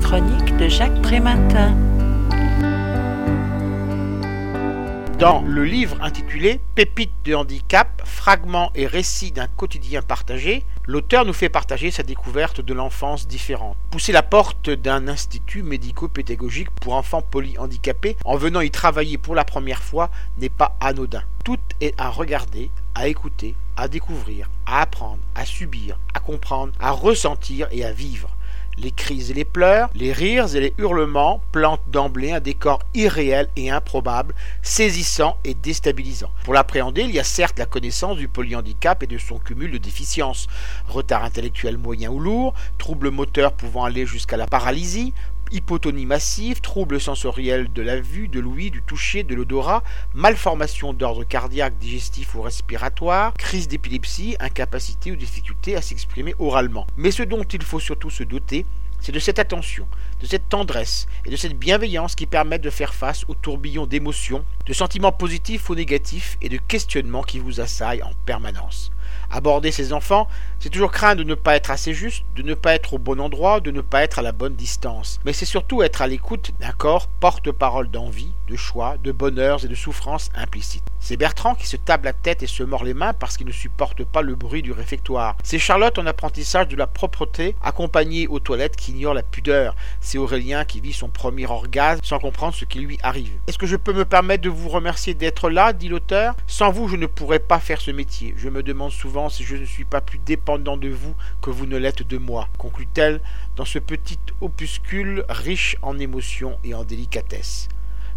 chronique de Jacques Prématin. Dans le livre intitulé Pépites de handicap, fragments et récits d'un quotidien partagé, l'auteur nous fait partager sa découverte de l'enfance différente. Pousser la porte d'un institut médico-pédagogique pour enfants polyhandicapés en venant y travailler pour la première fois n'est pas anodin. Tout est à regarder, à écouter, à découvrir, à apprendre, à subir, à comprendre, à ressentir et à vivre. Les cris et les pleurs, les rires et les hurlements plantent d'emblée un décor irréel et improbable, saisissant et déstabilisant. Pour l'appréhender, il y a certes la connaissance du polyhandicap et de son cumul de déficiences, retard intellectuel moyen ou lourd, troubles moteurs pouvant aller jusqu'à la paralysie, hypotonie massive, troubles sensoriels de la vue, de l'ouïe, du toucher, de l'odorat, malformation d'ordre cardiaque, digestif ou respiratoire, crise d'épilepsie, incapacité ou difficulté à s'exprimer oralement. Mais ce dont il faut surtout se doter, c'est de cette attention, de cette tendresse et de cette bienveillance qui permettent de faire face au tourbillon d'émotions, de sentiments positifs ou négatifs et de questionnements qui vous assaillent en permanence. Aborder ses enfants, c'est toujours craindre de ne pas être assez juste, de ne pas être au bon endroit, de ne pas être à la bonne distance. Mais c'est surtout être à l'écoute d'un corps porte-parole d'envie, de choix, de bonheurs et de souffrances implicites. C'est Bertrand qui se tape la tête et se mord les mains parce qu'il ne supporte pas le bruit du réfectoire. C'est Charlotte en apprentissage de la propreté, accompagnée aux toilettes qui ignore la pudeur. C'est Aurélien qui vit son premier orgasme sans comprendre ce qui lui arrive. Est-ce que je peux me permettre de vous remercier d'être là dit l'auteur? Sans vous, je ne pourrais pas faire ce métier. Je me demande souvent si je ne suis pas plus dépendant de vous que vous ne l'êtes de moi, conclut-elle dans ce petit opuscule riche en émotions et en délicatesse.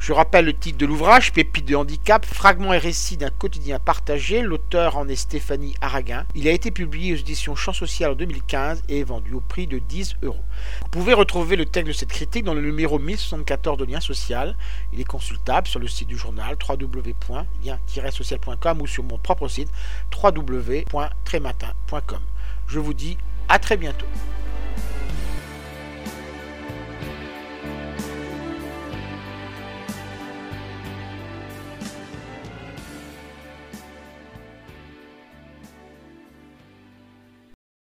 Je rappelle le titre de l'ouvrage, Pépite de handicap, fragments et récits d'un quotidien partagé. L'auteur en est Stéphanie Araguin. Il a été publié aux éditions Champs Social en 2015 et est vendu au prix de 10 euros. Vous pouvez retrouver le texte de cette critique dans le numéro 1074 de Lien Social. Il est consultable sur le site du journal www.lien-social.com ou sur mon propre site www.trématin.com. Je vous dis à très bientôt.